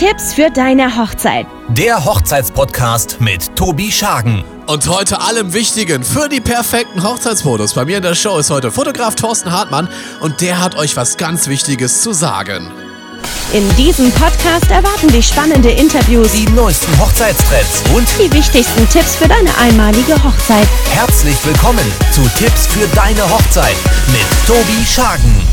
Tipps für deine Hochzeit. Der Hochzeitspodcast mit Tobi Schagen. Und heute allem Wichtigen für die perfekten Hochzeitsfotos. Bei mir in der Show ist heute Fotograf Thorsten Hartmann und der hat euch was ganz Wichtiges zu sagen. In diesem Podcast erwarten dich spannende Interviews, Die neuesten Hochzeitstrends und die wichtigsten Tipps für deine einmalige Hochzeit. herzlich willkommen zu Tipps für deine Hochzeit mit Tobi Schagen.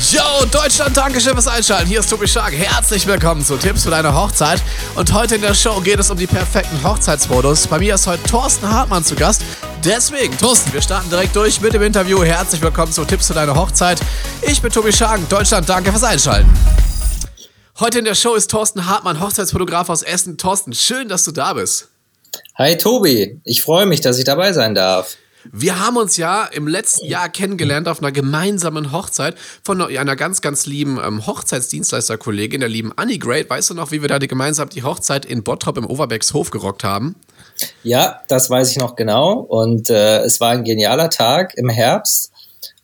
Yo, Deutschland, Dankeschön fürs Einschalten. Hier ist Tobi Stark. Herzlich willkommen zu Tipps für deine Hochzeit. Und heute in der Show geht es um die perfekten Hochzeitsfotos. Bei mir ist heute Thorsten Hartmann zu Gast. Deswegen, Thorsten, wir starten direkt durch mit dem Interview. Herzlich willkommen zu Tipps für deine Hochzeit. Ich bin Tobi Schagen. Deutschland, danke fürs Einschalten. Heute in der Show ist Thorsten Hartmann, Hochzeitsfotograf aus Essen. Thorsten, schön, dass du da bist. Hi Tobi, ich freue mich, dass ich dabei sein darf. Wir haben uns ja im letzten Jahr kennengelernt auf einer gemeinsamen Hochzeit von einer ganz, ganz lieben ähm, Hochzeitsdienstleisterkollegin, der lieben Annie Great. Weißt du noch, wie wir da die, gemeinsam die Hochzeit in Bottrop im Overbecks-Hof gerockt haben? Ja, das weiß ich noch genau. Und äh, es war ein genialer Tag im Herbst.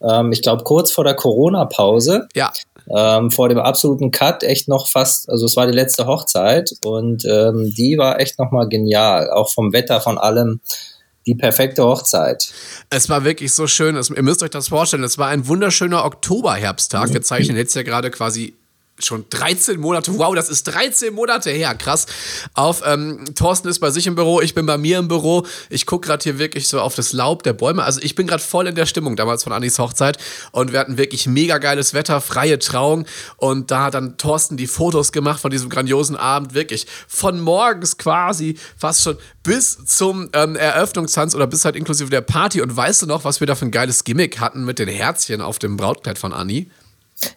Ähm, ich glaube, kurz vor der Corona-Pause. Ja. Ähm, vor dem absoluten Cut echt noch fast, also es war die letzte Hochzeit und ähm, die war echt nochmal genial, auch vom Wetter, von allem, die perfekte Hochzeit. Es war wirklich so schön. Es, ihr müsst euch das vorstellen. Es war ein wunderschöner Oktoberherbsttag. Wir zeichnen jetzt ja gerade quasi schon 13 Monate, wow, das ist 13 Monate her, krass. Auf ähm, Thorsten ist bei sich im Büro, ich bin bei mir im Büro. Ich gucke gerade hier wirklich so auf das Laub der Bäume. Also ich bin gerade voll in der Stimmung damals von Annis Hochzeit und wir hatten wirklich mega geiles Wetter, freie Trauung und da hat dann Thorsten die Fotos gemacht von diesem grandiosen Abend, wirklich von morgens quasi fast schon bis zum ähm, Eröffnungstanz oder bis halt inklusive der Party. Und weißt du noch, was wir da für ein geiles Gimmick hatten mit den Herzchen auf dem Brautkleid von Anni?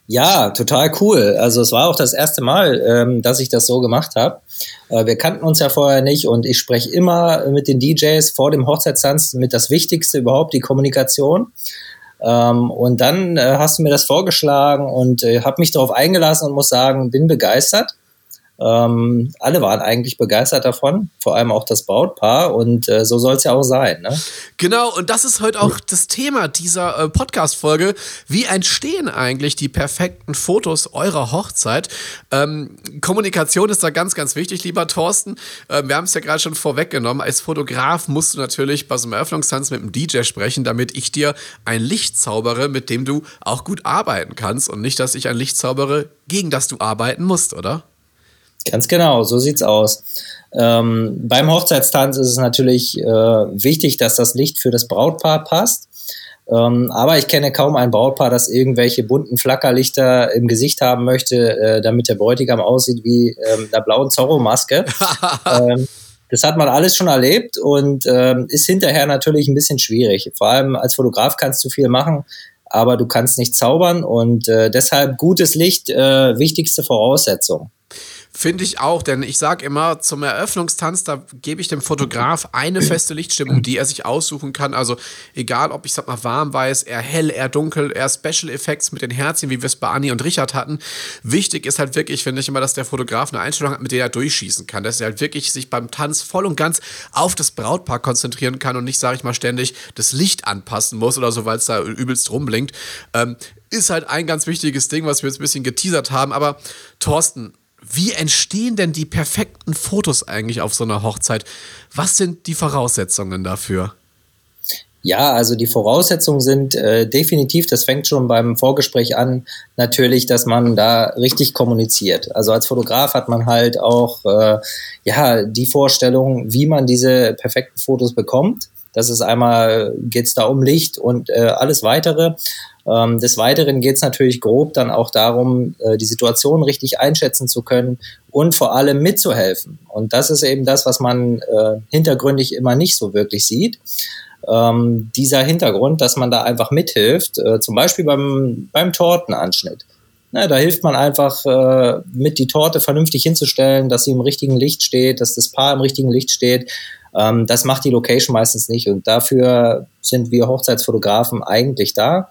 Ja, total cool. Also es war auch das erste Mal, ähm, dass ich das so gemacht habe. Äh, wir kannten uns ja vorher nicht und ich spreche immer mit den DJs vor dem Hochzeitstanz mit das Wichtigste überhaupt, die Kommunikation. Ähm, und dann äh, hast du mir das vorgeschlagen und äh, habe mich darauf eingelassen und muss sagen, bin begeistert. Ähm, alle waren eigentlich begeistert davon, vor allem auch das Brautpaar und äh, so soll es ja auch sein. Ne? Genau, und das ist heute auch das Thema dieser äh, Podcast-Folge. Wie entstehen eigentlich die perfekten Fotos eurer Hochzeit? Ähm, Kommunikation ist da ganz, ganz wichtig, lieber Thorsten. Ähm, wir haben es ja gerade schon vorweggenommen. Als Fotograf musst du natürlich bei so einem Eröffnungstanz mit einem DJ sprechen, damit ich dir ein Licht zaubere, mit dem du auch gut arbeiten kannst und nicht, dass ich ein Licht zaubere, gegen das du arbeiten musst, oder? Ganz genau, so sieht's aus. Ähm, beim Hochzeitstanz ist es natürlich äh, wichtig, dass das Licht für das Brautpaar passt. Ähm, aber ich kenne kaum ein Brautpaar, das irgendwelche bunten Flackerlichter im Gesicht haben möchte, äh, damit der Bräutigam aussieht wie ähm, einer blauen Zorro-Maske. ähm, das hat man alles schon erlebt und ähm, ist hinterher natürlich ein bisschen schwierig. Vor allem als Fotograf kannst du viel machen, aber du kannst nicht zaubern und äh, deshalb gutes Licht, äh, wichtigste Voraussetzung. Finde ich auch, denn ich sage immer, zum Eröffnungstanz, da gebe ich dem Fotograf eine feste Lichtstimmung, die er sich aussuchen kann. Also egal, ob ich sag mal warm weiß, eher hell, eher dunkel, eher Special Effects mit den Herzchen, wie wir es bei Anni und Richard hatten. Wichtig ist halt wirklich, finde ich immer, dass der Fotograf eine Einstellung hat, mit der er durchschießen kann. Dass er halt wirklich sich beim Tanz voll und ganz auf das Brautpaar konzentrieren kann und nicht, sage ich mal, ständig das Licht anpassen muss oder so, weil es da übelst rumblinkt. Ähm, ist halt ein ganz wichtiges Ding, was wir jetzt ein bisschen geteasert haben. Aber Thorsten, wie entstehen denn die perfekten Fotos eigentlich auf so einer Hochzeit? Was sind die Voraussetzungen dafür? Ja, also die Voraussetzungen sind äh, definitiv, das fängt schon beim Vorgespräch an, natürlich, dass man da richtig kommuniziert. Also als Fotograf hat man halt auch äh, ja die Vorstellung, wie man diese perfekten Fotos bekommt. Das ist einmal, geht es da um Licht und äh, alles weitere. Ähm, des Weiteren geht es natürlich grob dann auch darum, äh, die Situation richtig einschätzen zu können und vor allem mitzuhelfen. Und das ist eben das, was man äh, hintergründig immer nicht so wirklich sieht. Ähm, dieser Hintergrund, dass man da einfach mithilft, äh, zum Beispiel beim, beim Tortenanschnitt. Na, da hilft man einfach äh, mit die Torte vernünftig hinzustellen, dass sie im richtigen Licht steht, dass das Paar im richtigen Licht steht. Ähm, das macht die Location meistens nicht und dafür sind wir Hochzeitsfotografen eigentlich da.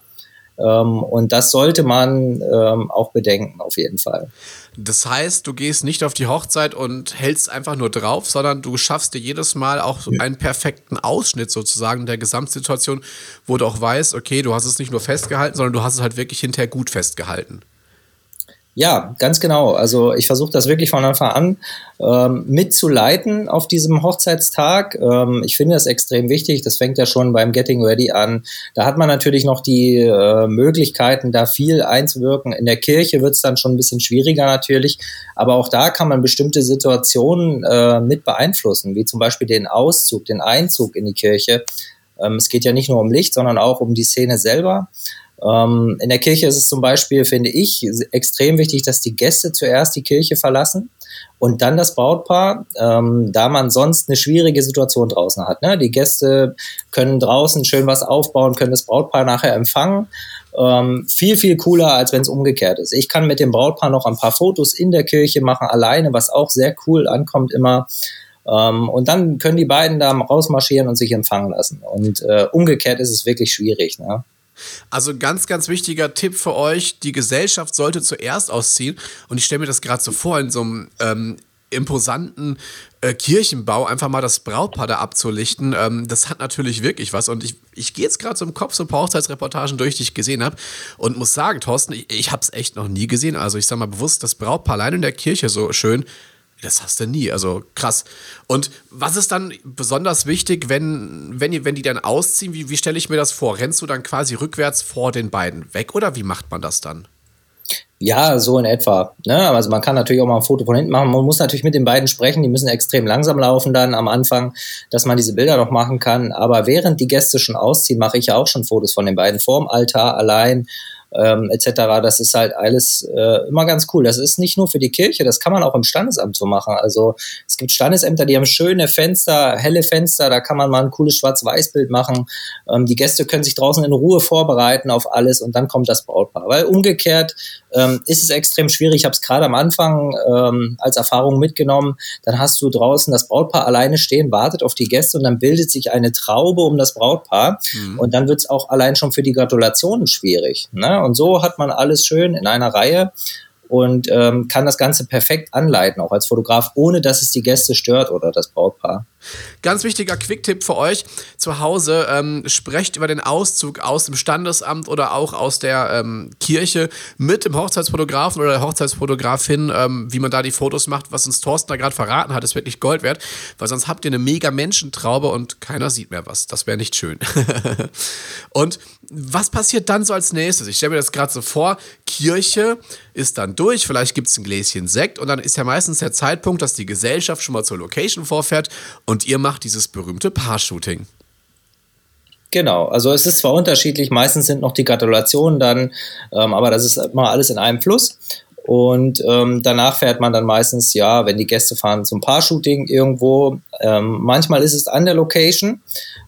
Ähm, und das sollte man ähm, auch bedenken, auf jeden Fall. Das heißt, du gehst nicht auf die Hochzeit und hältst einfach nur drauf, sondern du schaffst dir jedes Mal auch einen perfekten Ausschnitt sozusagen der Gesamtsituation, wo du auch weißt, okay, du hast es nicht nur festgehalten, sondern du hast es halt wirklich hinterher gut festgehalten. Ja, ganz genau. Also ich versuche das wirklich von Anfang an ähm, mitzuleiten auf diesem Hochzeitstag. Ähm, ich finde das extrem wichtig. Das fängt ja schon beim Getting Ready an. Da hat man natürlich noch die äh, Möglichkeiten, da viel einzuwirken. In der Kirche wird es dann schon ein bisschen schwieriger natürlich. Aber auch da kann man bestimmte Situationen äh, mit beeinflussen, wie zum Beispiel den Auszug, den Einzug in die Kirche. Ähm, es geht ja nicht nur um Licht, sondern auch um die Szene selber. Ähm, in der Kirche ist es zum Beispiel, finde ich, extrem wichtig, dass die Gäste zuerst die Kirche verlassen und dann das Brautpaar, ähm, da man sonst eine schwierige Situation draußen hat. Ne? Die Gäste können draußen schön was aufbauen, können das Brautpaar nachher empfangen. Ähm, viel, viel cooler, als wenn es umgekehrt ist. Ich kann mit dem Brautpaar noch ein paar Fotos in der Kirche machen, alleine, was auch sehr cool ankommt immer. Ähm, und dann können die beiden da rausmarschieren und sich empfangen lassen. Und äh, umgekehrt ist es wirklich schwierig. Ne? Also ganz, ganz wichtiger Tipp für euch, die Gesellschaft sollte zuerst ausziehen. Und ich stelle mir das gerade so vor, in so einem ähm, imposanten äh, Kirchenbau einfach mal das Brautpaar da abzulichten, ähm, das hat natürlich wirklich was. Und ich, ich gehe jetzt gerade so im Kopf so ein paar Hochzeitsreportagen durch, die ich gesehen habe und muss sagen, Thorsten, ich, ich habe es echt noch nie gesehen. Also ich sage mal bewusst, das Brautpaar allein in der Kirche so schön das hast du nie, also krass. Und was ist dann besonders wichtig, wenn, wenn, die, wenn die dann ausziehen? Wie, wie stelle ich mir das vor? Rennst du dann quasi rückwärts vor den beiden weg oder wie macht man das dann? Ja, so in etwa. Ne? Also man kann natürlich auch mal ein Foto von hinten machen. Man muss natürlich mit den beiden sprechen. Die müssen extrem langsam laufen dann am Anfang, dass man diese Bilder noch machen kann. Aber während die Gäste schon ausziehen, mache ich ja auch schon Fotos von den beiden vorm Altar allein ähm, etc. Das ist halt alles äh, immer ganz cool. Das ist nicht nur für die Kirche, das kann man auch im Standesamt so machen. Also es gibt Standesämter, die haben schöne Fenster, helle Fenster, da kann man mal ein cooles Schwarz-Weiß-Bild machen. Ähm, die Gäste können sich draußen in Ruhe vorbereiten auf alles und dann kommt das Brautpaar. Weil umgekehrt ähm, ist es extrem schwierig. Ich habe es gerade am Anfang ähm, als Erfahrung mitgenommen. Dann hast du draußen das Brautpaar alleine stehen, wartet auf die Gäste und dann bildet sich eine Traube um das Brautpaar. Mhm. Und dann wird es auch allein schon für die Gratulationen schwierig. Ne? Und so hat man alles schön in einer Reihe und ähm, kann das Ganze perfekt anleiten, auch als Fotograf, ohne dass es die Gäste stört oder das Brautpaar. Ganz wichtiger Quick-Tipp für euch zu Hause: ähm, Sprecht über den Auszug aus dem Standesamt oder auch aus der ähm, Kirche mit dem Hochzeitsfotografen oder der Hochzeitsfotografin, ähm, wie man da die Fotos macht. Was uns Thorsten da gerade verraten hat, ist wirklich Gold wert, weil sonst habt ihr eine mega Menschentraube und keiner sieht mehr was. Das wäre nicht schön. und was passiert dann so als nächstes? Ich stelle mir das gerade so vor: Kirche ist dann durch, vielleicht gibt es ein Gläschen Sekt und dann ist ja meistens der Zeitpunkt, dass die Gesellschaft schon mal zur Location vorfährt und ihr macht dieses berühmte Paar-Shooting. Genau, also es ist zwar unterschiedlich, meistens sind noch die Gratulationen dann, ähm, aber das ist immer alles in einem Fluss. Und ähm, danach fährt man dann meistens, ja, wenn die Gäste fahren zum Paar-Shooting irgendwo. Ähm, manchmal ist es an der Location,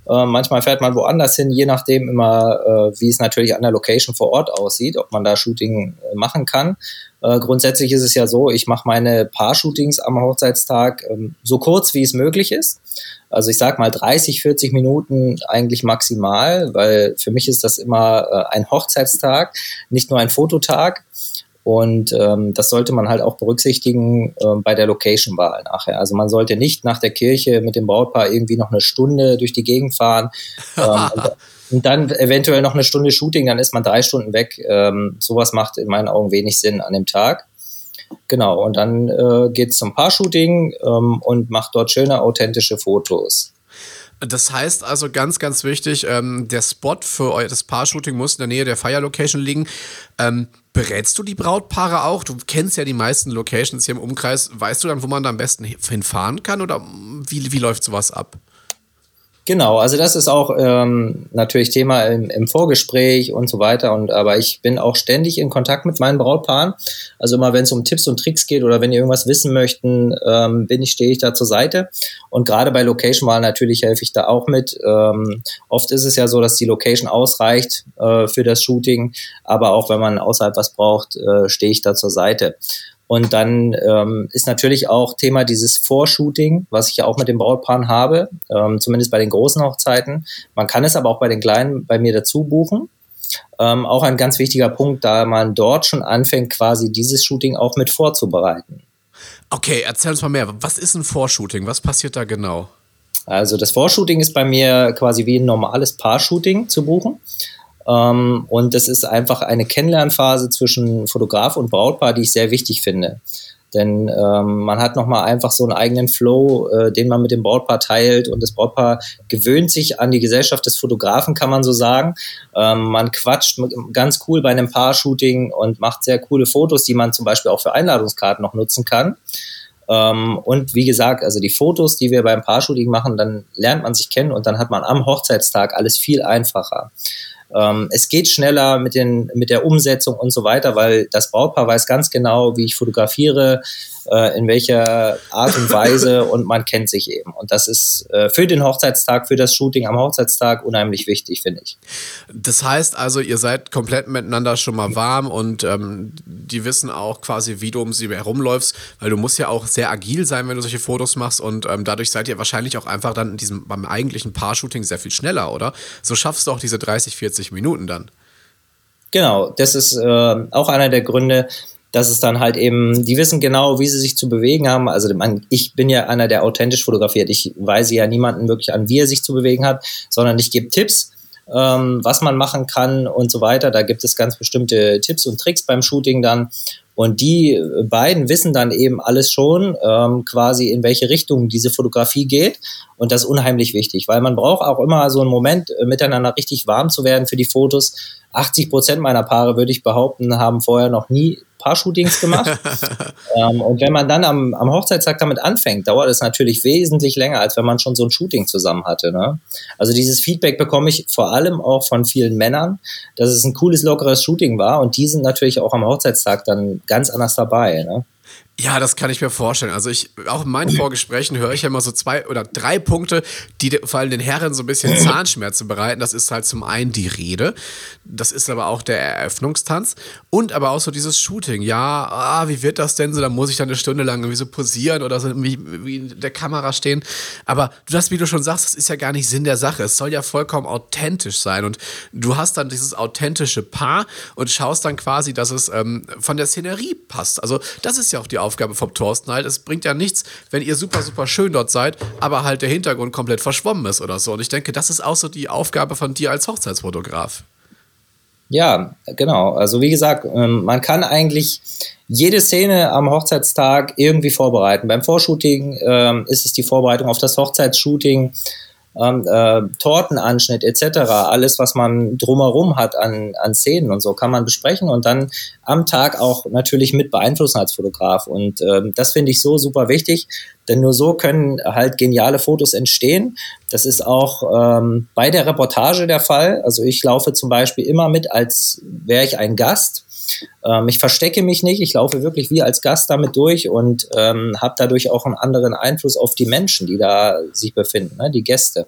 äh, manchmal fährt man woanders hin, je nachdem immer, äh, wie es natürlich an der Location vor Ort aussieht, ob man da Shooting äh, machen kann. Äh, grundsätzlich ist es ja so, ich mache meine Paar-Shootings am Hochzeitstag ähm, so kurz, wie es möglich ist. Also ich sag mal 30, 40 Minuten eigentlich maximal, weil für mich ist das immer äh, ein Hochzeitstag, nicht nur ein Fototag. Und ähm, das sollte man halt auch berücksichtigen äh, bei der Location-Wahl nachher. Also man sollte nicht nach der Kirche mit dem Brautpaar irgendwie noch eine Stunde durch die Gegend fahren. Ähm, und dann eventuell noch eine Stunde Shooting, dann ist man drei Stunden weg. Ähm, sowas macht in meinen Augen wenig Sinn an dem Tag. Genau, und dann äh, geht es zum Paar-Shooting ähm, und macht dort schöne, authentische Fotos. Das heißt also ganz, ganz wichtig, ähm, der Spot für das Paar-Shooting muss in der Nähe der Fire-Location liegen. Ähm, berätst du die Brautpaare auch? Du kennst ja die meisten Locations hier im Umkreis. Weißt du dann, wo man da am besten hinfahren kann oder wie, wie läuft sowas ab? Genau, also das ist auch ähm, natürlich Thema im, im, Vorgespräch und so weiter. Und aber ich bin auch ständig in Kontakt mit meinen Brautpaaren. Also immer wenn es um Tipps und Tricks geht oder wenn die irgendwas wissen möchten, ähm, bin ich, stehe ich da zur Seite. Und gerade bei Location Wahl natürlich helfe ich da auch mit. Ähm, oft ist es ja so, dass die Location ausreicht äh, für das Shooting, aber auch wenn man außerhalb was braucht, äh, stehe ich da zur Seite. Und dann ähm, ist natürlich auch Thema dieses Vorshooting, was ich ja auch mit den Brautpaaren habe, ähm, zumindest bei den großen Hochzeiten. Man kann es aber auch bei den kleinen bei mir dazu buchen. Ähm, auch ein ganz wichtiger Punkt, da man dort schon anfängt, quasi dieses Shooting auch mit vorzubereiten. Okay, erzähl uns mal mehr. Was ist ein Vorshooting? Was passiert da genau? Also das Vorshooting ist bei mir quasi wie ein normales Paar-Shooting zu buchen. Ähm, und das ist einfach eine Kennenlernphase zwischen Fotograf und Brautpaar, die ich sehr wichtig finde. Denn ähm, man hat nochmal einfach so einen eigenen Flow, äh, den man mit dem Brautpaar teilt und das Brautpaar gewöhnt sich an die Gesellschaft des Fotografen, kann man so sagen. Ähm, man quatscht ganz cool bei einem Paar-Shooting und macht sehr coole Fotos, die man zum Beispiel auch für Einladungskarten noch nutzen kann. Ähm, und wie gesagt, also die Fotos, die wir beim Paar-Shooting machen, dann lernt man sich kennen und dann hat man am Hochzeitstag alles viel einfacher. Ähm, es geht schneller mit, den, mit der Umsetzung und so weiter, weil das Brautpaar weiß ganz genau, wie ich fotografiere, äh, in welcher Art und Weise und man kennt sich eben. Und das ist äh, für den Hochzeitstag, für das Shooting am Hochzeitstag unheimlich wichtig, finde ich. Das heißt also, ihr seid komplett miteinander schon mal warm und ähm, die wissen auch quasi, wie du um sie herumläufst, weil du musst ja auch sehr agil sein, wenn du solche Fotos machst und ähm, dadurch seid ihr wahrscheinlich auch einfach dann in diesem, beim eigentlichen Paar-Shooting sehr viel schneller, oder? So schaffst du auch diese 30, 40 Minuten dann. Genau, das ist äh, auch einer der Gründe, dass es dann halt eben, die wissen genau, wie sie sich zu bewegen haben. Also ich bin ja einer, der authentisch fotografiert. Ich weise ja niemanden wirklich an, wie er sich zu bewegen hat, sondern ich gebe Tipps, ähm, was man machen kann und so weiter. Da gibt es ganz bestimmte Tipps und Tricks beim Shooting dann. Und die beiden wissen dann eben alles schon, ähm, quasi in welche Richtung diese Fotografie geht. Und das ist unheimlich wichtig, weil man braucht auch immer so einen Moment, äh, miteinander richtig warm zu werden für die Fotos. 80 Prozent meiner Paare, würde ich behaupten, haben vorher noch nie Paar-Shootings gemacht. ähm, und wenn man dann am, am Hochzeitstag damit anfängt, dauert es natürlich wesentlich länger, als wenn man schon so ein Shooting zusammen hatte. Ne? Also dieses Feedback bekomme ich vor allem auch von vielen Männern, dass es ein cooles, lockeres Shooting war. Und die sind natürlich auch am Hochzeitstag dann ganz anders dabei. Ne? Ja, das kann ich mir vorstellen. Also ich, auch in meinen Vorgesprächen höre ich ja immer so zwei oder drei Punkte, die vor allem den Herren so ein bisschen Zahnschmerzen bereiten. Das ist halt zum einen die Rede, das ist aber auch der Eröffnungstanz und aber auch so dieses Shooting. Ja, ah, wie wird das denn so? Da muss ich dann eine Stunde lang irgendwie so posieren oder so wie, wie in der Kamera stehen. Aber das, wie du schon sagst, das ist ja gar nicht Sinn der Sache. Es soll ja vollkommen authentisch sein und du hast dann dieses authentische Paar und schaust dann quasi, dass es ähm, von der Szenerie passt. Also das ist ja auch die Aufgabe Aufgabe vom Thorsten halt. Es bringt ja nichts, wenn ihr super, super schön dort seid, aber halt der Hintergrund komplett verschwommen ist oder so. Und ich denke, das ist auch so die Aufgabe von dir als Hochzeitsfotograf. Ja, genau. Also wie gesagt, ähm, man kann eigentlich jede Szene am Hochzeitstag irgendwie vorbereiten. Beim Vorshooting ähm, ist es die Vorbereitung auf das Hochzeitsshooting ähm, äh, Tortenanschnitt etc., alles, was man drumherum hat an, an Szenen und so, kann man besprechen und dann am Tag auch natürlich mit beeinflussen als Fotograf. Und ähm, das finde ich so super wichtig, denn nur so können halt geniale Fotos entstehen. Das ist auch ähm, bei der Reportage der Fall. Also ich laufe zum Beispiel immer mit, als wäre ich ein Gast ähm, ich verstecke mich nicht, ich laufe wirklich wie als Gast damit durch und ähm, habe dadurch auch einen anderen Einfluss auf die Menschen, die da sich befinden, ne, die Gäste.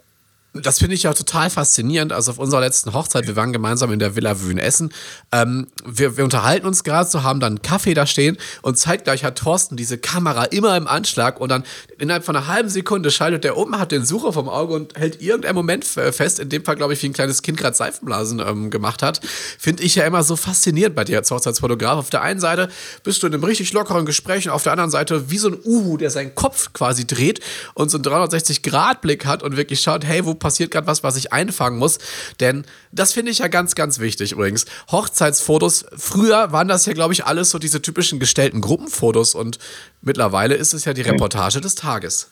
Das finde ich ja total faszinierend. Also auf unserer letzten Hochzeit, wir waren gemeinsam in der Villa Wühn essen. Ähm, wir, wir, unterhalten uns gerade so, haben dann einen Kaffee da stehen und zeitgleich hat Thorsten diese Kamera immer im Anschlag und dann innerhalb von einer halben Sekunde schaltet der um, hat den Sucher vom Auge und hält irgendeinen Moment fest. In dem Fall, glaube ich, wie ein kleines Kind gerade Seifenblasen ähm, gemacht hat. Finde ich ja immer so faszinierend bei dir als Hochzeitsfotograf. Auf der einen Seite bist du in einem richtig lockeren Gespräch und auf der anderen Seite wie so ein Uhu, der seinen Kopf quasi dreht und so einen 360-Grad-Blick hat und wirklich schaut, hey, wo passiert gerade was, was ich einfangen muss. Denn das finde ich ja ganz, ganz wichtig übrigens. Hochzeitsfotos, früher waren das ja, glaube ich, alles so diese typischen gestellten Gruppenfotos und mittlerweile ist es ja die Reportage des Tages.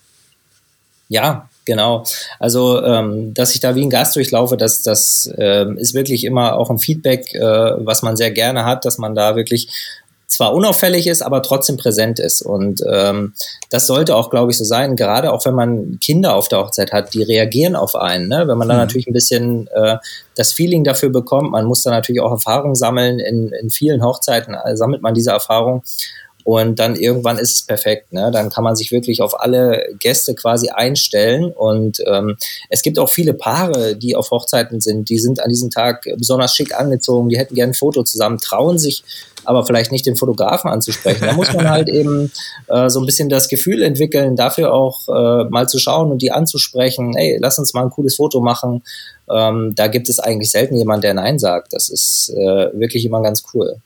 Ja, genau. Also, ähm, dass ich da wie ein Gast durchlaufe, das, das ähm, ist wirklich immer auch ein Feedback, äh, was man sehr gerne hat, dass man da wirklich zwar unauffällig ist, aber trotzdem präsent ist. Und ähm, das sollte auch, glaube ich, so sein, gerade auch wenn man Kinder auf der Hochzeit hat, die reagieren auf einen. Ne? Wenn man dann mhm. natürlich ein bisschen äh, das Feeling dafür bekommt, man muss da natürlich auch Erfahrung sammeln. In, in vielen Hochzeiten äh, sammelt man diese Erfahrung. Und dann irgendwann ist es perfekt. Ne? Dann kann man sich wirklich auf alle Gäste quasi einstellen. Und ähm, es gibt auch viele Paare, die auf Hochzeiten sind. Die sind an diesem Tag besonders schick angezogen. Die hätten gerne ein Foto zusammen, trauen sich aber vielleicht nicht den Fotografen anzusprechen. Da muss man halt eben äh, so ein bisschen das Gefühl entwickeln, dafür auch äh, mal zu schauen und die anzusprechen. Hey, lass uns mal ein cooles Foto machen. Ähm, da gibt es eigentlich selten jemand, der Nein sagt. Das ist äh, wirklich immer ganz cool.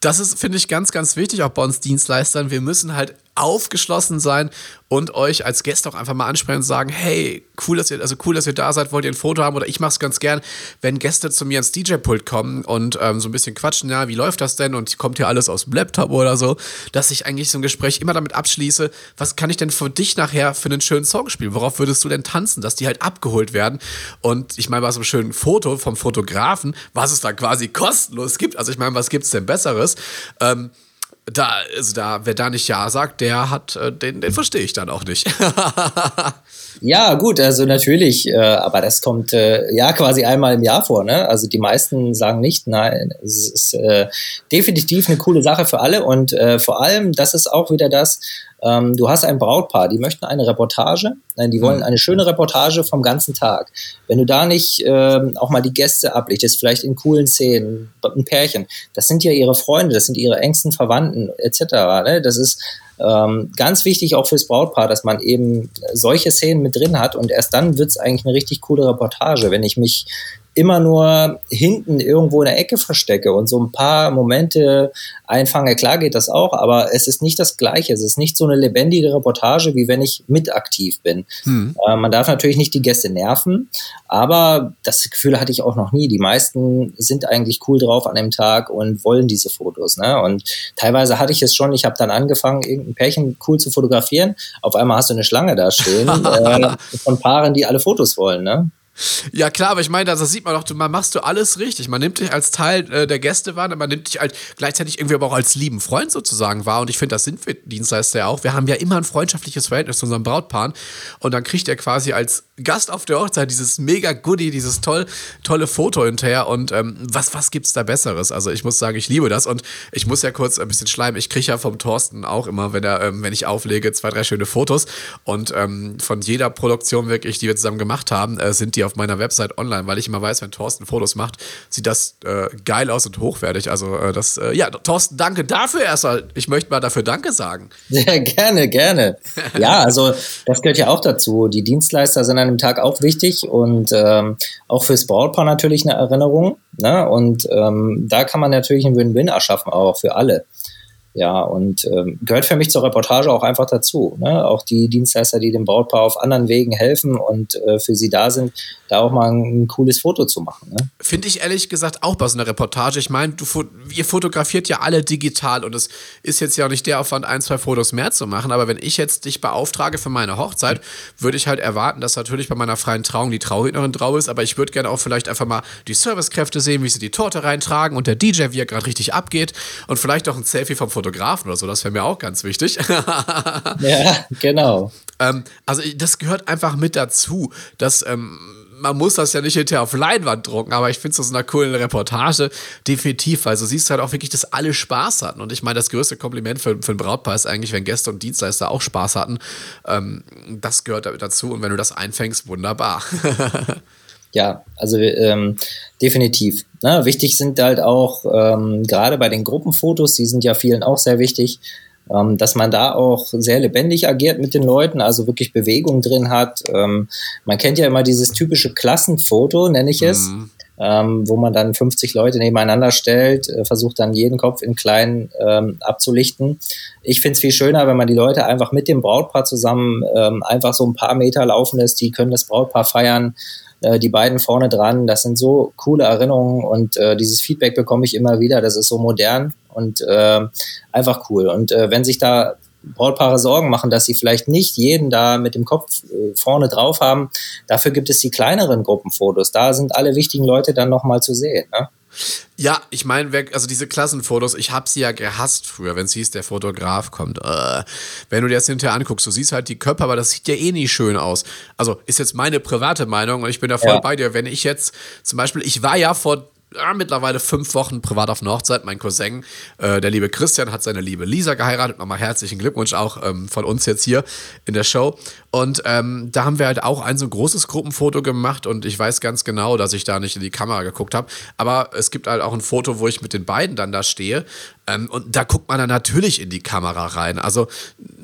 Das ist, finde ich, ganz, ganz wichtig, auch bei uns Dienstleistern. Wir müssen halt aufgeschlossen sein und euch als Gäste auch einfach mal ansprechen und sagen, hey, cool, dass ihr, also cool, dass ihr da seid, wollt ihr ein Foto haben oder ich mache es ganz gern, wenn Gäste zu mir ins DJ-Pult kommen und ähm, so ein bisschen quatschen, ja, wie läuft das denn und kommt hier alles aus dem Laptop oder so, dass ich eigentlich so ein Gespräch immer damit abschließe, was kann ich denn für dich nachher für einen schönen Song spielen? Worauf würdest du denn tanzen, dass die halt abgeholt werden? Und ich meine, bei so einem schönen Foto vom Fotografen, was es da quasi kostenlos gibt, also ich meine, was gibt es denn Besseres? Ähm, da, also da, wer da nicht Ja sagt, der hat, äh, den, den verstehe ich dann auch nicht. ja, gut, also natürlich, äh, aber das kommt äh, ja quasi einmal im Jahr vor, ne? Also die meisten sagen nicht, nein, es ist äh, definitiv eine coole Sache für alle und vor allem, das ist auch wieder das, ähm, du hast ein Brautpaar, die möchten eine Reportage, nein, die wollen mhm. eine schöne Reportage vom ganzen Tag. Wenn du da nicht ähm, auch mal die Gäste ablichtest, vielleicht in coolen Szenen, ein Pärchen, das sind ja ihre Freunde, das sind ihre engsten Verwandten etc. Ne? Das ist ähm, ganz wichtig auch fürs Brautpaar, dass man eben solche Szenen mit drin hat und erst dann wird es eigentlich eine richtig coole Reportage. Wenn ich mich immer nur hinten irgendwo in der Ecke verstecke und so ein paar Momente einfange, klar geht das auch, aber es ist nicht das Gleiche. Es ist nicht so eine lebendige Reportage, wie wenn ich mit aktiv bin. Hm. Äh, man darf natürlich nicht die Gäste nerven, aber das Gefühl hatte ich auch noch nie. Die meisten sind eigentlich cool drauf an dem Tag und wollen diese Fotos. Ne? Und teilweise hatte ich es schon, ich habe dann angefangen, irgendein Pärchen cool zu fotografieren. Auf einmal hast du eine Schlange da stehen äh, von Paaren, die alle Fotos wollen. Ne? Ja, klar, aber ich meine, das sieht man doch, man machst du alles richtig. Man nimmt dich als Teil äh, der Gäste wahr, man nimmt dich halt gleichzeitig irgendwie aber auch als lieben Freund sozusagen wahr. Und ich finde, das sind wir Dienstleister ja auch. Wir haben ja immer ein freundschaftliches Verhältnis zu unserem Brautpaar. Und dann kriegt er quasi als Gast auf der Hochzeit dieses mega Goodie, dieses toll, tolle Foto hinterher. Und ähm, was, was gibt's da Besseres? Also ich muss sagen, ich liebe das. Und ich muss ja kurz ein bisschen schleimen. Ich kriege ja vom Thorsten auch immer, wenn er, ähm, wenn ich auflege, zwei, drei schöne Fotos. Und ähm, von jeder Produktion wirklich, die wir zusammen gemacht haben, äh, sind die auf meiner Website online, weil ich immer weiß, wenn Thorsten Fotos macht, sieht das äh, geil aus und hochwertig. Also äh, das, äh, ja, Thorsten, danke dafür erstmal. Ich möchte mal dafür Danke sagen. Sehr gerne, gerne. ja, also das gehört ja auch dazu. Die Dienstleister sind an dem Tag auch wichtig und ähm, auch fürs Brautpaar natürlich eine Erinnerung. Ne? Und ähm, da kann man natürlich einen Win-Win erschaffen, auch für alle. Ja, und ähm, gehört für mich zur Reportage auch einfach dazu. Ne? Auch die Dienstleister, die dem Brautpaar auf anderen Wegen helfen und äh, für sie da sind, da auch mal ein, ein cooles Foto zu machen. Ne? Finde ich ehrlich gesagt auch bei so einer Reportage. Ich meine, ihr fotografiert ja alle digital und es ist jetzt ja auch nicht der Aufwand, ein, zwei Fotos mehr zu machen. Aber wenn ich jetzt dich beauftrage für meine Hochzeit, würde ich halt erwarten, dass natürlich bei meiner freien Trauung die Traurednerin drauf ist. Aber ich würde gerne auch vielleicht einfach mal die Servicekräfte sehen, wie sie die Torte reintragen und der DJ, wie er gerade richtig abgeht und vielleicht auch ein Selfie vom Foto Fotografen oder so, das wäre mir auch ganz wichtig. ja, genau. Ähm, also das gehört einfach mit dazu, dass ähm, man muss das ja nicht hinterher auf Leinwand drucken, aber ich finde es aus einer coolen Reportage definitiv, weil du siehst halt auch wirklich, dass alle Spaß hatten. Und ich meine, das größte Kompliment für, für ein Brautpaar ist eigentlich, wenn Gäste und Dienstleister auch Spaß hatten. Ähm, das gehört dazu und wenn du das einfängst, wunderbar. Ja, also ähm, definitiv. Ne? Wichtig sind halt auch ähm, gerade bei den Gruppenfotos, die sind ja vielen auch sehr wichtig, ähm, dass man da auch sehr lebendig agiert mit den Leuten, also wirklich Bewegung drin hat. Ähm, man kennt ja immer dieses typische Klassenfoto, nenne ich es. Mhm. Ähm, wo man dann 50 Leute nebeneinander stellt, äh, versucht dann jeden Kopf in klein ähm, abzulichten. Ich finde es viel schöner, wenn man die Leute einfach mit dem Brautpaar zusammen ähm, einfach so ein paar Meter laufen lässt. Die können das Brautpaar feiern äh, die beiden vorne dran. Das sind so coole Erinnerungen und äh, dieses Feedback bekomme ich immer wieder. Das ist so modern und äh, einfach cool. Und äh, wenn sich da Brautpaare Sorgen machen, dass sie vielleicht nicht jeden da mit dem Kopf äh, vorne drauf haben. Dafür gibt es die kleineren Gruppenfotos. Da sind alle wichtigen Leute dann nochmal zu sehen. Ne? Ja, ich meine, also diese Klassenfotos, ich habe sie ja gehasst früher, wenn es hieß, der Fotograf kommt. Äh, wenn du dir das hinterher anguckst, du siehst halt die Köpfe, aber das sieht ja eh nie schön aus. Also ist jetzt meine private Meinung und ich bin da voll ja. bei dir. Wenn ich jetzt zum Beispiel, ich war ja vor ja, mittlerweile fünf Wochen privat auf einer Hochzeit. Mein Cousin, äh, der liebe Christian, hat seine liebe Lisa geheiratet. Nochmal herzlichen Glückwunsch auch ähm, von uns jetzt hier in der Show. Und ähm, da haben wir halt auch ein so großes Gruppenfoto gemacht und ich weiß ganz genau, dass ich da nicht in die Kamera geguckt habe. Aber es gibt halt auch ein Foto, wo ich mit den beiden dann da stehe. Ähm, und da guckt man dann natürlich in die Kamera rein. Also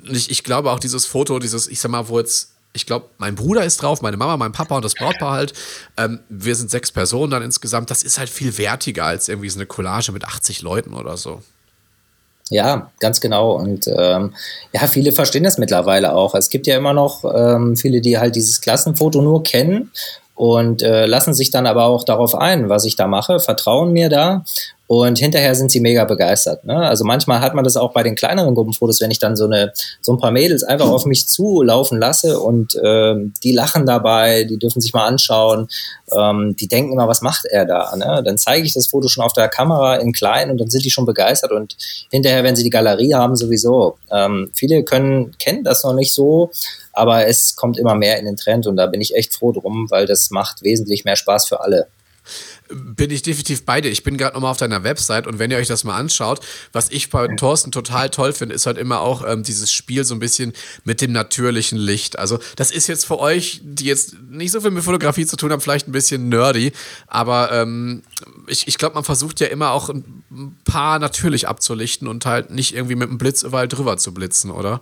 ich, ich glaube auch dieses Foto, dieses, ich sag mal, wo jetzt ich glaube, mein Bruder ist drauf, meine Mama, mein Papa und das Brautpaar halt. Ähm, wir sind sechs Personen dann insgesamt. Das ist halt viel wertiger als irgendwie so eine Collage mit 80 Leuten oder so. Ja, ganz genau. Und ähm, ja, viele verstehen das mittlerweile auch. Es gibt ja immer noch ähm, viele, die halt dieses Klassenfoto nur kennen und äh, lassen sich dann aber auch darauf ein, was ich da mache, vertrauen mir da und hinterher sind sie mega begeistert. Ne? Also manchmal hat man das auch bei den kleineren Gruppenfotos, wenn ich dann so eine so ein paar Mädels einfach auf mich zulaufen lasse und ähm, die lachen dabei, die dürfen sich mal anschauen, ähm, die denken immer, was macht er da? Ne? Dann zeige ich das Foto schon auf der Kamera in klein und dann sind die schon begeistert und hinterher, wenn sie die Galerie haben, sowieso. Ähm, viele können kennen das noch nicht so, aber es kommt immer mehr in den Trend und da bin ich echt froh drum, weil das macht wesentlich mehr Spaß für alle bin ich definitiv bei dir. Ich bin gerade nochmal auf deiner Website und wenn ihr euch das mal anschaut, was ich bei Thorsten total toll finde, ist halt immer auch ähm, dieses Spiel so ein bisschen mit dem natürlichen Licht. Also das ist jetzt für euch, die jetzt nicht so viel mit Fotografie zu tun haben, vielleicht ein bisschen nerdy, aber ähm, ich, ich glaube, man versucht ja immer auch ein paar natürlich abzulichten und halt nicht irgendwie mit einem Blitz überall drüber zu blitzen, oder?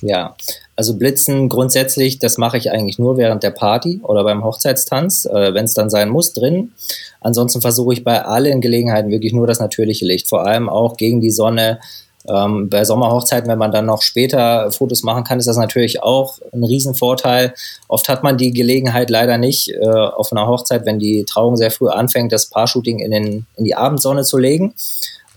Ja, also Blitzen grundsätzlich, das mache ich eigentlich nur während der Party oder beim Hochzeitstanz, äh, wenn es dann sein muss, drin. Ansonsten versuche ich bei allen Gelegenheiten wirklich nur das natürliche Licht, vor allem auch gegen die Sonne. Ähm, bei Sommerhochzeiten, wenn man dann noch später Fotos machen kann, ist das natürlich auch ein Riesenvorteil. Oft hat man die Gelegenheit leider nicht, äh, auf einer Hochzeit, wenn die Trauung sehr früh anfängt, das Paar-Shooting in, den, in die Abendsonne zu legen.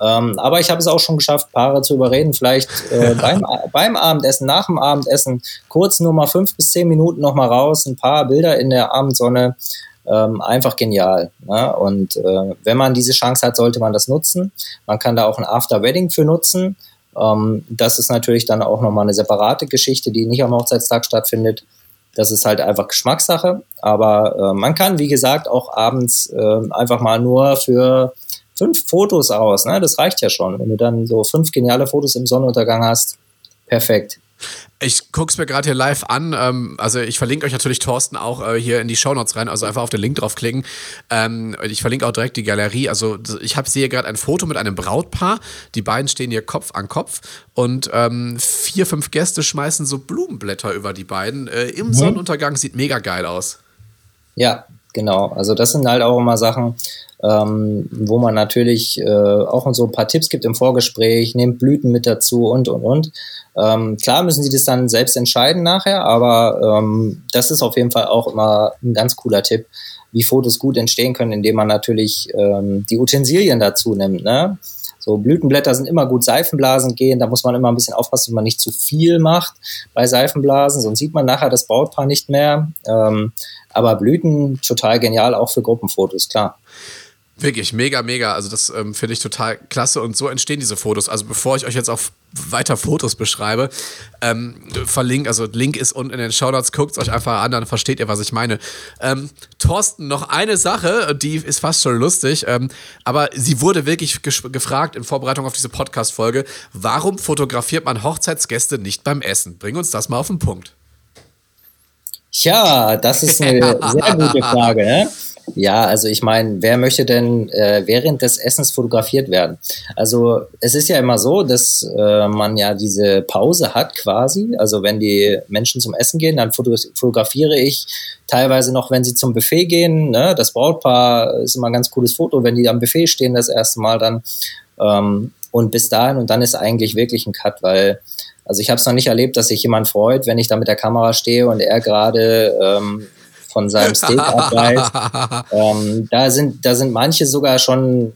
Ähm, aber ich habe es auch schon geschafft, Paare zu überreden, vielleicht äh, beim, beim Abendessen, nach dem Abendessen, kurz nur mal fünf bis zehn Minuten noch mal raus, ein paar Bilder in der Abendsonne. Ähm, einfach genial. Ne? Und äh, wenn man diese Chance hat, sollte man das nutzen. Man kann da auch ein After-Wedding für nutzen. Ähm, das ist natürlich dann auch nochmal eine separate Geschichte, die nicht am Hochzeitstag stattfindet. Das ist halt einfach Geschmackssache. Aber äh, man kann, wie gesagt, auch abends äh, einfach mal nur für fünf Fotos aus. Ne? Das reicht ja schon. Wenn du dann so fünf geniale Fotos im Sonnenuntergang hast, perfekt. Ich gucke es mir gerade hier live an. Ähm, also ich verlinke euch natürlich Thorsten auch äh, hier in die Shownotes rein. Also einfach auf den Link draufklicken. Ähm, ich verlinke auch direkt die Galerie. Also ich habe sehe gerade ein Foto mit einem Brautpaar. Die beiden stehen hier Kopf an Kopf und ähm, vier, fünf Gäste schmeißen so Blumenblätter über die beiden. Äh, Im mhm. Sonnenuntergang sieht mega geil aus. Ja, genau. Also das sind halt auch immer Sachen ähm, wo man natürlich äh, auch so ein paar Tipps gibt im Vorgespräch, nehmt Blüten mit dazu und, und, und. Ähm, klar müssen sie das dann selbst entscheiden nachher, aber ähm, das ist auf jeden Fall auch immer ein ganz cooler Tipp, wie Fotos gut entstehen können, indem man natürlich ähm, die Utensilien dazu nimmt. Ne? So Blütenblätter sind immer gut Seifenblasen gehen, da muss man immer ein bisschen aufpassen, dass man nicht zu viel macht bei Seifenblasen, sonst sieht man nachher das Brautpaar nicht mehr. Ähm, aber Blüten total genial, auch für Gruppenfotos, klar. Wirklich, mega, mega. Also das ähm, finde ich total klasse und so entstehen diese Fotos. Also bevor ich euch jetzt auch weiter Fotos beschreibe, ähm, verlinkt, also Link ist unten in den Shoutouts, guckt es euch einfach an, dann versteht ihr, was ich meine. Ähm, Thorsten, noch eine Sache, die ist fast schon lustig, ähm, aber sie wurde wirklich gefragt in Vorbereitung auf diese Podcast-Folge, warum fotografiert man Hochzeitsgäste nicht beim Essen? Bring uns das mal auf den Punkt. Tja, das ist eine sehr gute Frage. Ne? Ja, also ich meine, wer möchte denn äh, während des Essens fotografiert werden? Also es ist ja immer so, dass äh, man ja diese Pause hat quasi. Also wenn die Menschen zum Essen gehen, dann fotografiere ich teilweise noch, wenn sie zum Buffet gehen. Ne? Das Brautpaar ist immer ein ganz cooles Foto, wenn die am Buffet stehen das erste Mal dann. Ähm, und bis dahin und dann ist eigentlich wirklich ein Cut, weil also ich habe es noch nicht erlebt, dass sich jemand freut, wenn ich da mit der Kamera stehe und er gerade ähm, von seinem Steak abreißt. ähm, da, sind, da sind manche sogar schon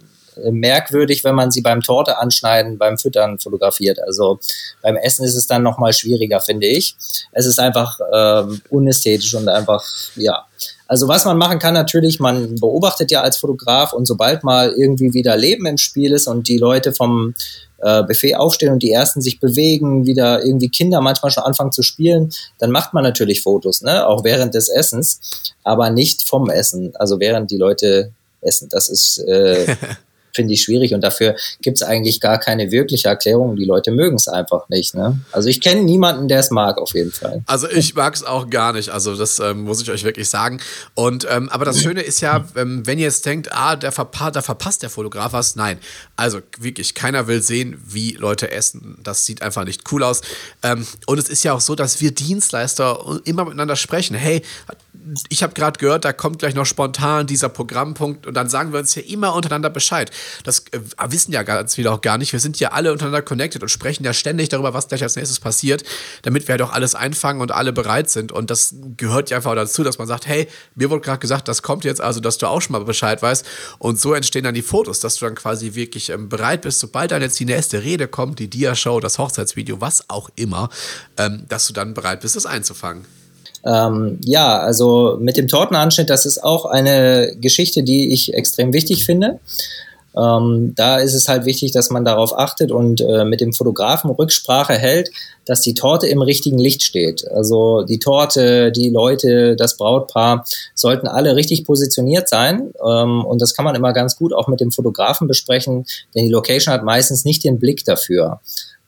merkwürdig, wenn man sie beim Torte anschneiden, beim Füttern fotografiert. Also beim Essen ist es dann nochmal schwieriger, finde ich. Es ist einfach ähm, unästhetisch und einfach, ja. Also was man machen kann natürlich, man beobachtet ja als Fotograf und sobald mal irgendwie wieder Leben im Spiel ist und die Leute vom äh, Buffet aufstehen und die ersten sich bewegen, wieder irgendwie Kinder manchmal schon anfangen zu spielen, dann macht man natürlich Fotos, ne? auch während des Essens, aber nicht vom Essen, also während die Leute essen. Das ist äh, finde ich schwierig und dafür gibt es eigentlich gar keine wirkliche Erklärung. Die Leute mögen es einfach nicht. Ne? Also ich kenne niemanden, der es mag, auf jeden Fall. Also ich mag es auch gar nicht. Also das ähm, muss ich euch wirklich sagen. Und ähm, aber das Schöne ist ja, ähm, wenn ihr jetzt denkt, ah, der verpa da verpasst der Fotograf was. Nein, also wirklich, keiner will sehen, wie Leute essen. Das sieht einfach nicht cool aus. Ähm, und es ist ja auch so, dass wir Dienstleister immer miteinander sprechen. Hey, ich habe gerade gehört, da kommt gleich noch spontan dieser Programmpunkt und dann sagen wir uns ja immer untereinander Bescheid. Das äh, wissen ja ganz viele auch gar nicht. Wir sind ja alle untereinander connected und sprechen ja ständig darüber, was gleich als nächstes passiert, damit wir halt auch alles einfangen und alle bereit sind. Und das gehört ja einfach dazu, dass man sagt, hey, mir wurde gerade gesagt, das kommt jetzt, also dass du auch schon mal Bescheid weißt. Und so entstehen dann die Fotos, dass du dann quasi wirklich ähm, bereit bist, sobald dann jetzt die nächste Rede kommt, die Dia-Show, das Hochzeitsvideo, was auch immer, ähm, dass du dann bereit bist, das einzufangen. Ähm, ja, also mit dem Tortenanschnitt, das ist auch eine Geschichte, die ich extrem wichtig finde. Ähm, da ist es halt wichtig, dass man darauf achtet und äh, mit dem Fotografen Rücksprache hält, dass die Torte im richtigen Licht steht. Also die Torte, die Leute, das Brautpaar sollten alle richtig positioniert sein. Ähm, und das kann man immer ganz gut auch mit dem Fotografen besprechen, denn die Location hat meistens nicht den Blick dafür.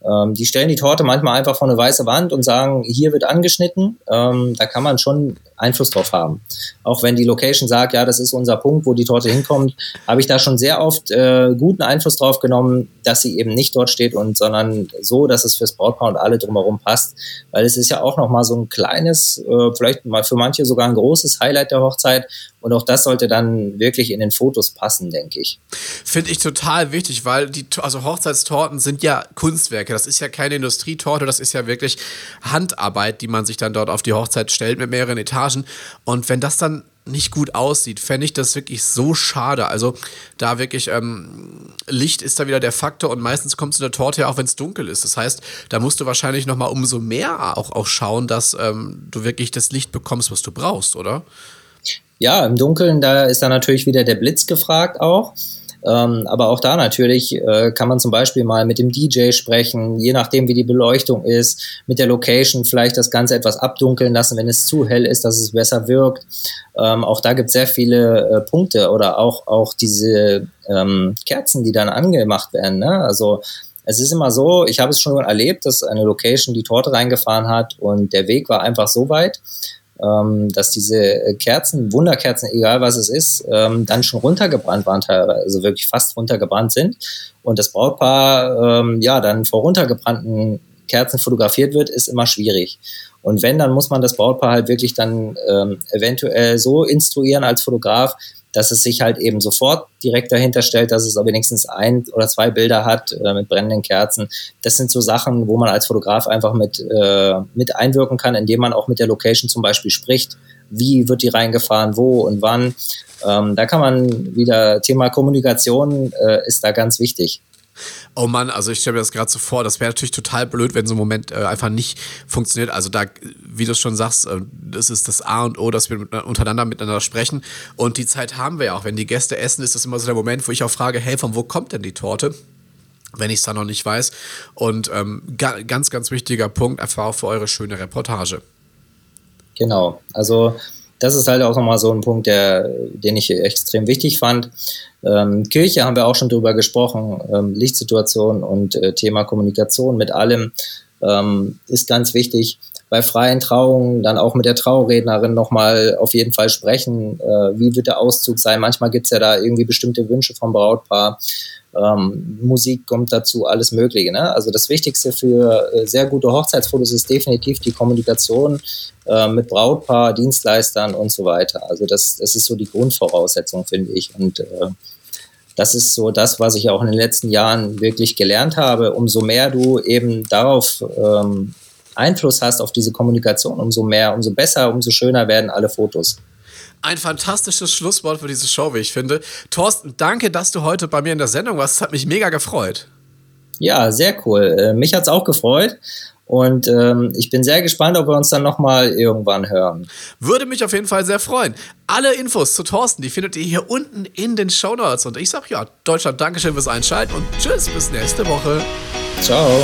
Ähm, die stellen die Torte manchmal einfach vor eine weiße Wand und sagen, hier wird angeschnitten. Ähm, da kann man schon Einfluss drauf haben. Auch wenn die Location sagt, ja, das ist unser Punkt, wo die Torte hinkommt, habe ich da schon sehr oft äh, guten Einfluss drauf genommen, dass sie eben nicht dort steht und sondern so, dass es fürs Brautpaar und alle drumherum passt. Weil es ist ja auch nochmal so ein kleines, äh, vielleicht mal für manche sogar ein großes Highlight der Hochzeit. Und auch das sollte dann wirklich in den Fotos passen, denke ich. Finde ich total wichtig, weil die also Hochzeitstorten sind ja Kunstwerke. Das ist ja keine Industrietorte, das ist ja wirklich Handarbeit, die man sich dann dort auf die Hochzeit stellt mit mehreren Etagen. Und wenn das dann nicht gut aussieht, fände ich das wirklich so schade. Also da wirklich ähm, Licht ist da wieder der Faktor und meistens kommt in der Torte ja auch, wenn es dunkel ist. Das heißt, da musst du wahrscheinlich noch mal umso mehr auch, auch schauen, dass ähm, du wirklich das Licht bekommst, was du brauchst, oder? Ja, im Dunkeln, da ist dann natürlich wieder der Blitz gefragt auch. Ähm, aber auch da natürlich äh, kann man zum Beispiel mal mit dem DJ sprechen, je nachdem wie die Beleuchtung ist, mit der Location vielleicht das Ganze etwas abdunkeln lassen, wenn es zu hell ist, dass es besser wirkt. Ähm, auch da gibt es sehr viele äh, Punkte oder auch, auch diese ähm, Kerzen, die dann angemacht werden. Ne? Also es ist immer so, ich habe es schon erlebt, dass eine Location die Torte reingefahren hat und der Weg war einfach so weit, ähm, dass diese Kerzen, Wunderkerzen, egal was es ist, ähm, dann schon runtergebrannt waren, teilweise also wirklich fast runtergebrannt sind. Und das Brautpaar ähm, ja dann vor runtergebrannten Kerzen fotografiert wird, ist immer schwierig. Und wenn, dann muss man das Brautpaar halt wirklich dann ähm, eventuell so instruieren als Fotograf, dass es sich halt eben sofort direkt dahinter stellt, dass es wenigstens ein oder zwei Bilder hat äh, mit brennenden Kerzen. Das sind so Sachen, wo man als Fotograf einfach mit, äh, mit einwirken kann, indem man auch mit der Location zum Beispiel spricht. Wie wird die reingefahren, wo und wann? Ähm, da kann man wieder, Thema Kommunikation äh, ist da ganz wichtig. Oh Mann, also ich stelle mir das gerade so vor, das wäre natürlich total blöd, wenn so ein Moment äh, einfach nicht funktioniert. Also da, wie du schon sagst, äh, das ist das A und O, dass wir mit, untereinander miteinander sprechen. Und die Zeit haben wir ja auch. Wenn die Gäste essen, ist das immer so der Moment, wo ich auch frage, hey, von wo kommt denn die Torte? wenn ich es da noch nicht weiß. Und ähm, ga, ganz, ganz wichtiger Punkt, einfach auch für eure schöne Reportage. Genau, also das ist halt auch nochmal so ein Punkt, der, den ich extrem wichtig fand. Ähm, Kirche haben wir auch schon drüber gesprochen, ähm, Lichtsituation und äh, Thema Kommunikation mit allem ähm, ist ganz wichtig. Bei freien Trauungen dann auch mit der Traurednerin nochmal auf jeden Fall sprechen. Äh, wie wird der Auszug sein? Manchmal gibt es ja da irgendwie bestimmte Wünsche vom Brautpaar ähm, Musik kommt dazu, alles Mögliche. Ne? Also das Wichtigste für äh, sehr gute Hochzeitsfotos ist definitiv die Kommunikation äh, mit Brautpaar, Dienstleistern und so weiter. Also das, das ist so die Grundvoraussetzung, finde ich. Und äh, das ist so das, was ich auch in den letzten Jahren wirklich gelernt habe. Umso mehr du eben darauf ähm, Einfluss hast auf diese Kommunikation, umso mehr, umso besser, umso schöner werden alle Fotos ein fantastisches Schlusswort für diese Show, wie ich finde. Thorsten, danke, dass du heute bei mir in der Sendung warst. Es hat mich mega gefreut. Ja, sehr cool. Äh, mich hat es auch gefreut. Und ähm, ich bin sehr gespannt, ob wir uns dann nochmal irgendwann hören. Würde mich auf jeden Fall sehr freuen. Alle Infos zu Thorsten, die findet ihr hier unten in den Show Notes. Und ich sag ja, Deutschland, Dankeschön fürs Einschalten und tschüss, bis nächste Woche. Ciao.